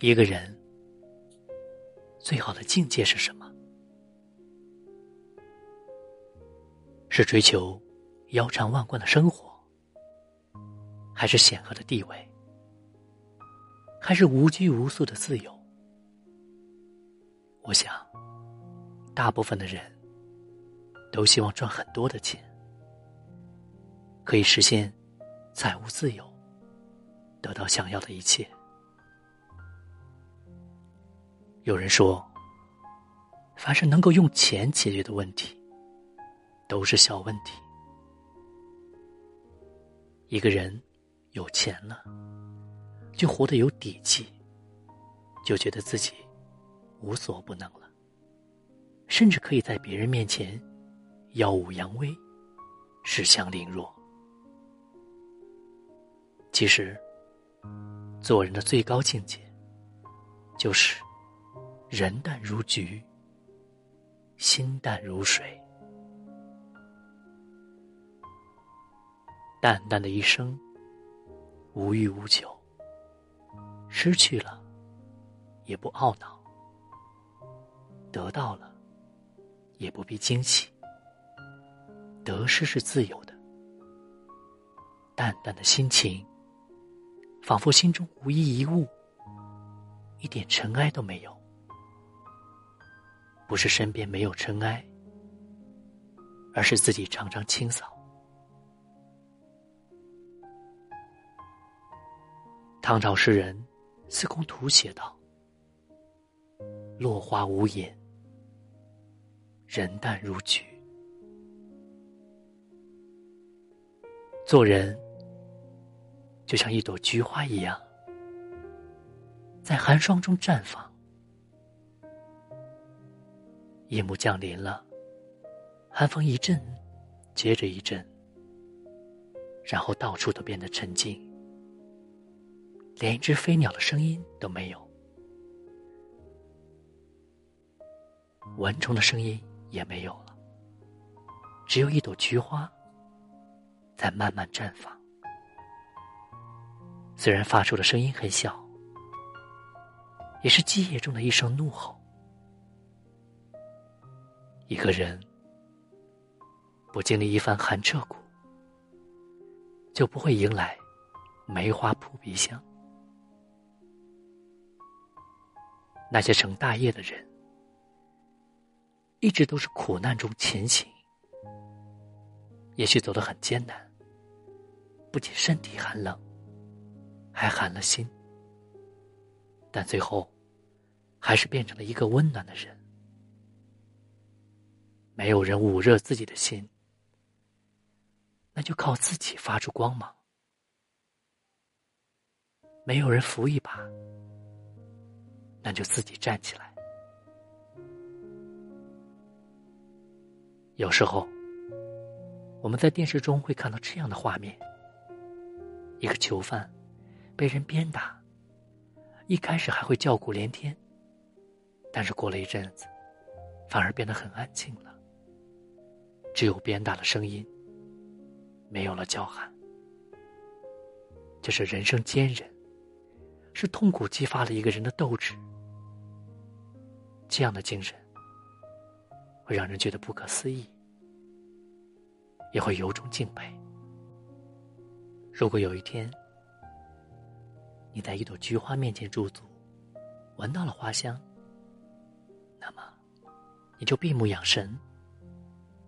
一个人最好的境界是什么？是追求腰缠万贯的生活，还是显赫的地位，还是无拘无束的自由？我想，大部分的人都希望赚很多的钱，可以实现财务自由，得到想要的一切。有人说，凡是能够用钱解决的问题，都是小问题。一个人有钱了，就活得有底气，就觉得自己无所不能了，甚至可以在别人面前耀武扬威，恃强凌弱。其实，做人的最高境界，就是。人淡如菊，心淡如水。淡淡的一生，无欲无求。失去了，也不懊恼；得到了，也不必惊喜。得失是自由的。淡淡的心情，仿佛心中无一一物，一点尘埃都没有。不是身边没有尘埃，而是自己常常清扫。唐朝诗人司空图写道：“落花无言，人淡如菊。”做人就像一朵菊花一样，在寒霜中绽放。夜幕降临了，寒风一阵接着一阵，然后到处都变得沉静，连一只飞鸟的声音都没有，蚊虫的声音也没有了，只有一朵菊花在慢慢绽放。虽然发出的声音很小，也是寂夜中的一声怒吼。一个人不经历一番寒彻骨，就不会迎来梅花扑鼻香。那些成大业的人，一直都是苦难中前行，也许走得很艰难，不仅身体寒冷，还寒了心，但最后还是变成了一个温暖的人。没有人捂热自己的心，那就靠自己发出光芒；没有人扶一把，那就自己站起来。有时候，我们在电视中会看到这样的画面：一个囚犯被人鞭打，一开始还会叫苦连天，但是过了一阵子，反而变得很安静了。只有鞭打的声音，没有了叫喊。这是人生坚韧，是痛苦激发了一个人的斗志。这样的精神，会让人觉得不可思议，也会由衷敬佩。如果有一天，你在一朵菊花面前驻足，闻到了花香，那么，你就闭目养神。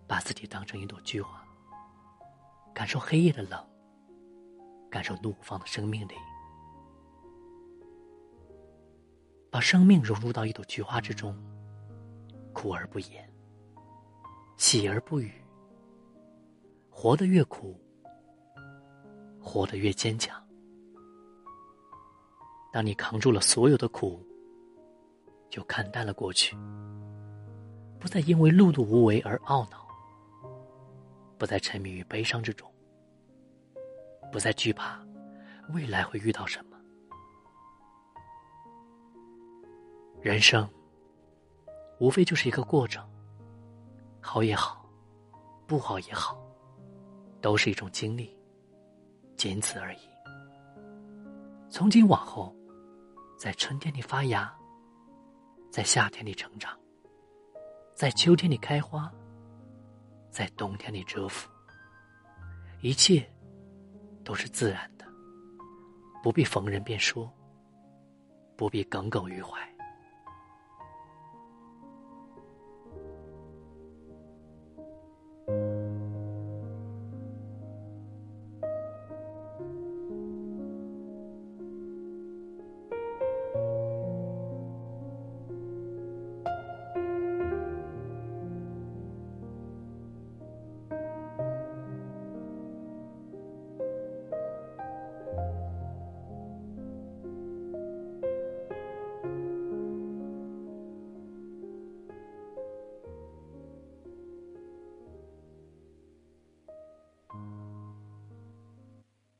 把自己当成一朵菊花，感受黑夜的冷，感受怒放的生命力，把生命融入到一朵菊花之中，苦而不言，喜而不语，活得越苦，活得越坚强。当你扛住了所有的苦，就看淡了过去，不再因为碌碌无为而懊恼。不再沉迷于悲伤之中，不再惧怕未来会遇到什么。人生无非就是一个过程，好也好，不好也好，都是一种经历，仅此而已。从今往后，在春天里发芽，在夏天里成长，在秋天里开花，在冬天里蛰伏，一切都是自然的，不必逢人便说，不必耿耿于怀。